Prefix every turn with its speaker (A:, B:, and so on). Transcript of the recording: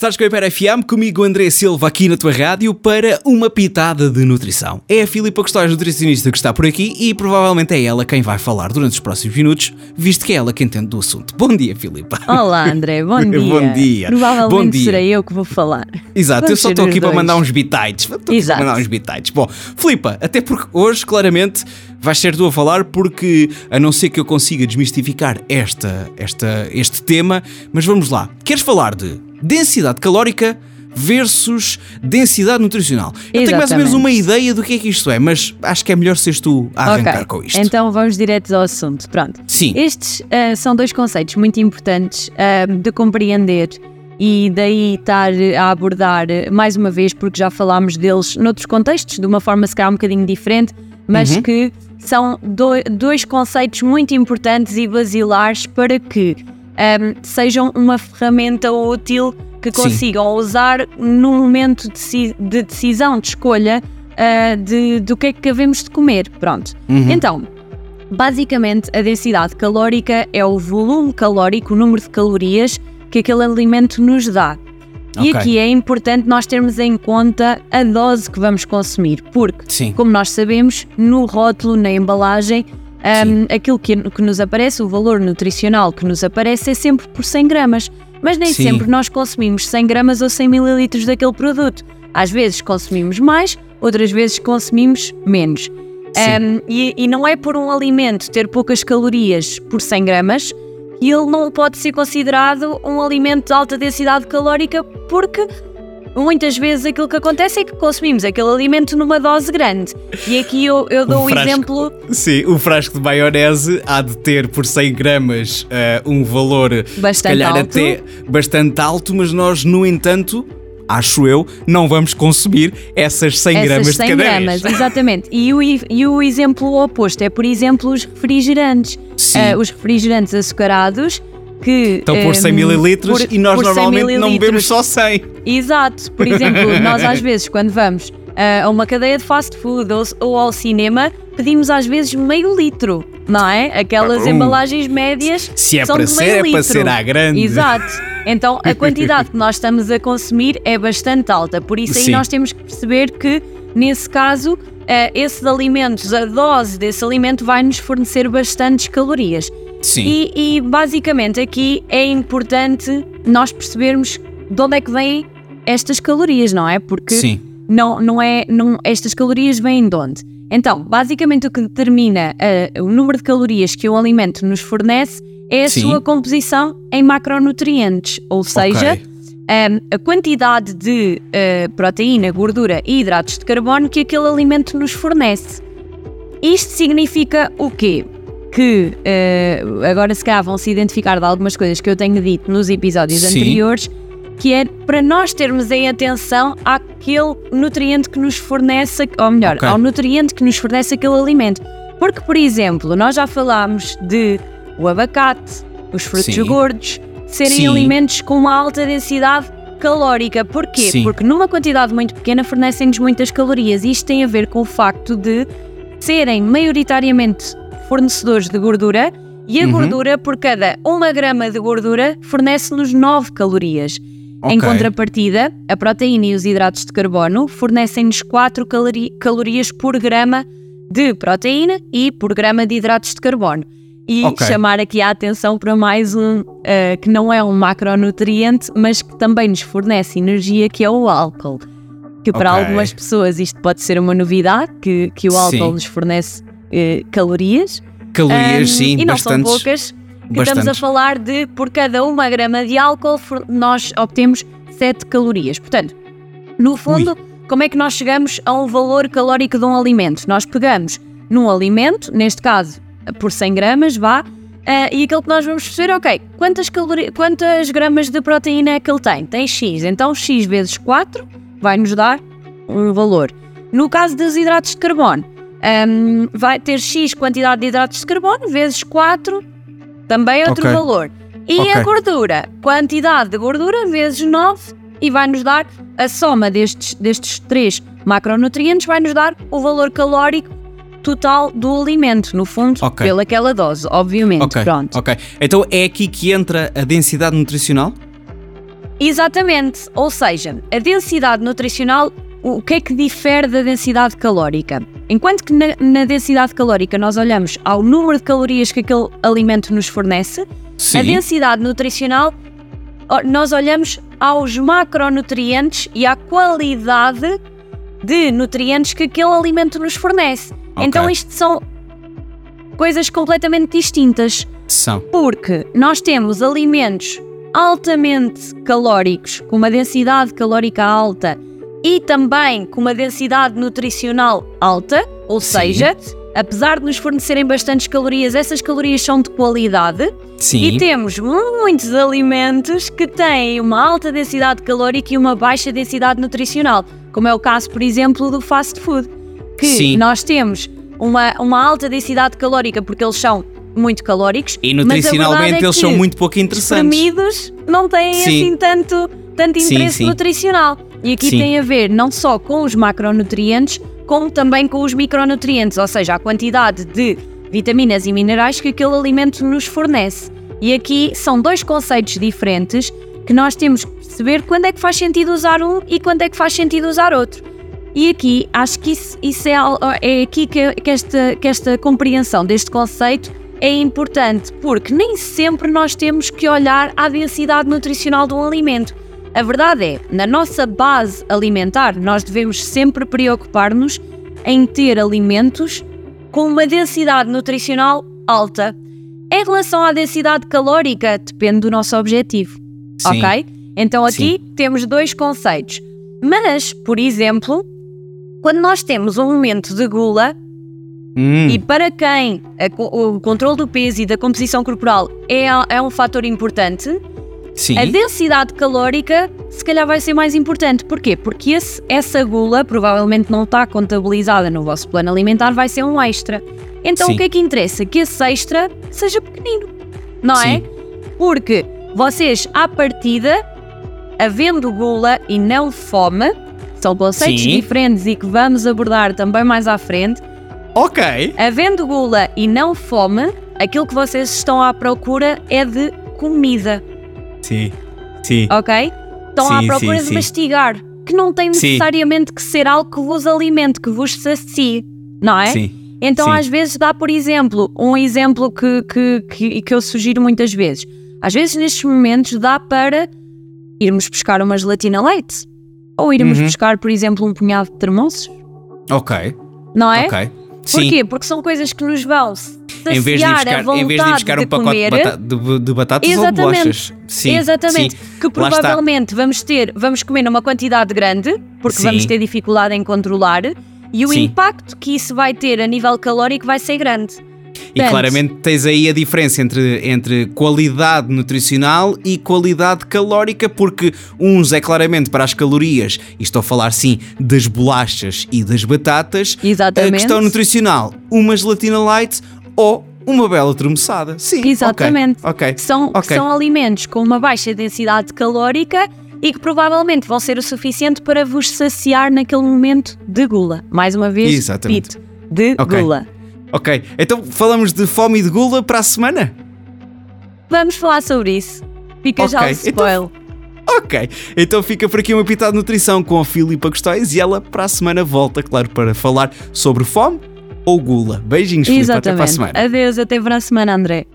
A: Estás com a Hiper FM, comigo André Silva aqui na tua rádio para uma pitada de nutrição. É a Filipa Custóis, nutricionista, que está por aqui e provavelmente é ela quem vai falar durante os próximos minutos, visto que é ela quem entende do assunto. Bom dia, Filipa.
B: Olá, André, bom dia.
A: bom dia.
B: Provavelmente
A: bom dia.
B: serei eu que vou falar.
A: Exato,
B: Vamos
A: eu só estou aqui para
B: dois.
A: mandar uns bitites. Estou
B: Exato.
A: para mandar uns bitites. Bom, Filipa, até porque hoje, claramente, vais ser tu a falar, porque a não ser que eu consiga desmistificar esta, esta, este tema, mas vamos lá. Queres falar de densidade calórica versus densidade nutricional? Eu tenho mais ou menos
B: Exatamente.
A: uma ideia do que é que isto é, mas acho que é melhor seres tu a arrancar
B: Ok,
A: com isto.
B: Então vamos direto ao assunto. Pronto.
A: Sim.
B: Estes ah, são dois conceitos muito importantes ah, de compreender e daí estar a abordar mais uma vez, porque já falámos deles noutros contextos, de uma forma se calhar um bocadinho diferente, mas
A: Uhum.
B: que são do- dois conceitos muito importantes e basilares para que ahm, sejam uma ferramenta útil que
A: Sim.
B: consigam usar num momento de, de decisão, de escolha ah, de, do que é que havemos de comer. Pronto.
A: Uhum.
B: Então, basicamente, a densidade calórica é o volume calórico, o número de calorias que aquele alimento nos dá. E
A: Ok.
B: aqui é importante nós termos em conta a dose que vamos consumir, porque,
A: Sim.
B: como nós sabemos, no rótulo, na embalagem, hum, aquilo que, que nos aparece, o valor nutricional que nos aparece é sempre por 100 gramas. Mas nem
A: Sim.
B: sempre nós consumimos 100 gramas ou 100 mililitros daquele produto. Às vezes consumimos mais, outras vezes consumimos menos. Um, e, e não é por um alimento ter poucas calorias por 100 gramas que ele não pode ser considerado um alimento de alta densidade calórica, porque muitas vezes aquilo que acontece é que consumimos aquele alimento numa dose grande. E aqui eu, eu dou
A: Um
B: um
A: frasco.
B: exemplo.
A: Sim, o frasco de maionese há de ter por 100 gramas eh, um valor
B: Bastante
A: calhar
B: alto.
A: até bastante alto, mas nós, no entanto, acho eu, não vamos consumir essas 100
B: Essas
A: gramas
B: 100
A: de cada
B: gramas,
A: vez.
B: exatamente. E o, e- o exemplo oposto é, por exemplo, os refrigerantes.
A: Sim.
B: Ah, os refrigerantes açucarados que.
A: Estão por 100
B: hum,
A: mililitros
B: por-
A: e nós
B: por 100
A: normalmente não bebemos só 100.
B: Exato. Por exemplo, nós às vezes, quando vamos ah, a uma cadeia de fast food ou, ou ao cinema, pedimos às vezes meio litro, não é? Aquelas
A: Ah, um.
B: embalagens médias
A: Se é
B: são
A: para
B: de
A: ser,
B: meio
A: é para
B: litro.
A: ser à grande.
B: Exato. Então a quantidade que nós estamos a consumir é bastante alta. Por isso aí
A: Sim.
B: nós temos que perceber que, nesse caso, ah, esses alimentos, a dose desse alimento vai nos fornecer bastantes calorias.
A: Sim.
B: E, e, basicamente aqui é importante nós percebermos de onde é que vêm estas calorias, não é? Porque
A: Sim.
B: não, não é, não, estas calorias vêm de onde? Então, basicamente o que determina ah, o número de calorias que um alimento nos fornece é a
A: Sim.
B: sua composição em macronutrientes, ou seja,
A: Ok.
B: um, a quantidade de uh, proteína, gordura e hidratos de carbono que aquele alimento nos fornece. Isto significa o quê? Que uh, agora se calhar vão se identificar de algumas coisas que eu tenho dito nos episódios
A: Sim.
B: anteriores, que é para nós termos em atenção àquele nutriente que nos fornece, ou melhor,
A: Ok.
B: ao nutriente que nos fornece aquele alimento. Porque, por exemplo, nós já falámos de o abacate, os frutos
A: Sim.
B: gordos, serem
A: Sim.
B: alimentos com uma alta densidade calórica. Porquê?
A: Sim.
B: Porque numa quantidade muito pequena fornecem-nos muitas calorias. Isto tem a ver com o facto de serem maioritariamente fornecedores de gordura e a
A: Uhum.
B: gordura, por cada uma grama de gordura, fornece-nos 9 calorias. Em
A: Ok.
B: contrapartida, a proteína e os hidratos de carbono fornecem-nos 4 calori- calorias por grama de proteína e por grama de hidratos de carbono. E
A: Ok.
B: chamar aqui a atenção para mais um eh, que não é um macronutriente, mas que também nos fornece energia, que é o álcool. Que para
A: Ok.
B: algumas pessoas isto pode ser uma novidade, que, que o álcool
A: Sim.
B: nos fornece eh, calorias.
A: Calorias,
B: Ahm,
A: sim,
B: e não são
A: bastantes.
B: poucas, que estamos a falar de por cada uma grama de álcool nós obtemos 7 calorias. Portanto, no fundo, como é que nós chegamos a um valor calórico de um alimento? Nós pegamos num alimento, neste caso por 100 gramas, vá, ah, e aquilo que nós vamos perceber, ok, quantas, calori- quantas gramas de proteína é que ele tem? Tem X, então X vezes 4 vai nos dar um valor. No caso dos hidratos de carbono, ahm, vai ter X quantidade de hidratos de carbono vezes 4, também outro
A: Ok.
B: valor. E
A: Ok.
B: a gordura, quantidade de gordura vezes 9 e vai nos dar a soma destes, destes três macronutrientes, vai nos dar o valor calórico total do alimento, no fundo,
A: Ok.
B: pelaquela dose, obviamente.
A: Ok,
B: Pronto.
A: ok. Então é aqui que entra a densidade nutricional?
B: Exatamente, ou seja, a densidade nutricional, o que é que difere da densidade calórica? Enquanto que na, na densidade calórica nós olhamos ao número de calorias que aquele alimento nos fornece,
A: Sim.
B: a densidade nutricional nós olhamos aos macronutrientes e à qualidade de nutrientes que aquele alimento nos fornece.
A: Ok.
B: Então isto são coisas completamente distintas.
A: São.
B: Porque nós temos alimentos altamente calóricos, com uma densidade calórica alta e também com uma densidade nutricional alta, ou
A: Sim.
B: seja, apesar de nos fornecerem bastantes calorias, essas calorias são de qualidade.
A: Sim.
B: E temos muitos alimentos que têm uma alta densidade calórica e uma baixa densidade nutricional, como é o caso, por exemplo, do fast food, que
A: Sim.
B: nós temos uma, uma alta densidade calórica porque eles são muito calóricos,
A: E nutricionalmente
B: é
A: eles são muito pouco interessantes.
B: espremidos não têm
A: Sim.
B: assim tanto, tanto
A: Sim,
B: interesse
A: sim.
B: nutricional. E aqui
A: Sim.
B: tem a ver não só com os macronutrientes, como também com os micronutrientes, ou seja, a quantidade de vitaminas e minerais que aquele alimento nos fornece. E aqui são dois conceitos diferentes que nós temos que perceber quando é que faz sentido usar um e quando é que faz sentido usar outro. E aqui acho que isso, isso é, é aqui que, que esta, que esta compreensão deste conceito é importante, porque nem sempre nós temos que olhar à densidade nutricional de um alimento. A verdade é, na nossa base alimentar, nós devemos sempre preocupar-nos em ter alimentos com uma densidade nutricional alta. Em relação à densidade calórica, depende do nosso objetivo.
A: Sim.
B: Ok? Então aqui temos dois conceitos. Mas, por exemplo, quando nós temos um momento de gula,
A: Hum,
B: e para quem a o controle do peso e da composição corporal é, é um fator importante,
A: sim.
B: a densidade calórica se calhar vai ser mais importante. Porquê? Porque esse- essa gula provavelmente não está contabilizada no vosso plano alimentar, vai ser um extra. Então
A: Sim.
B: o que é que interessa? Que esse extra seja pequenino, não
A: Sim.
B: é? Porque vocês, à partida, havendo gula e não fome, são conceitos
A: Sim.
B: diferentes e que vamos abordar também mais à frente.
A: Ok.
B: Havendo gula e não fome, aquilo que vocês estão à procura é de comida,
A: Sim. Sim.
B: ok? Estão
A: Sim,
B: à procura
A: sim,
B: de mastigar, que não tem necessariamente que ser algo que vos alimente, que vos sacie, não é?
A: Sim.
B: Então, às vezes, dá, por exemplo, um exemplo que, que, que, que eu sugiro muitas vezes. Às vezes, nestes momentos, dá para irmos buscar uma gelatina leite. Ou irmos
A: Uhum.
B: buscar, por exemplo, um punhado de termossos,
A: Ok.
B: não é?
A: Ok. Sim.
B: Porquê? Porque são coisas que nos vão saciar
A: Em vez de buscar,
B: vontade
A: em vez de buscar um
B: de
A: pacote
B: comer.
A: de, bata- de- de batatas ou
B: Exatamente.
A: bolachas. Sim.
B: Exatamente.
A: Sim.
B: Que provavelmente vamos ter, vamos comer numa quantidade grande, porque
A: Sim.
B: vamos ter dificuldade em controlar, e o
A: Sim.
B: impacto que isso vai ter a nível calórico vai ser grande.
A: E claramente tens aí a diferença entre, entre qualidade nutricional e qualidade calórica, porque uns é claramente para as calorias, e estou a falar sim das bolachas e das batatas, a
B: Exatamente.
A: questão nutricional, uma gelatina light ou uma bela tremoçada. Sim,
B: Exatamente.
A: Ok.
B: São,
A: Ok.
B: são alimentos com uma baixa densidade calórica e que provavelmente vão ser o suficiente para vos saciar naquele momento de gula. Mais uma vez,
A: Exatamente.
B: de
A: Ok.
B: gula.
A: Ok, então falamos de fome e de gula para a semana?
B: Vamos falar sobre isso. Fica já o
A: então-
B: spoiler.
A: Ok, então fica por aqui uma pitada de nutrição com a Filipa Gostóis e ela para a semana volta, claro, para falar sobre fome ou gula. Beijinhos, Filipa, até para a semana.
B: Adeus, até para a semana, André.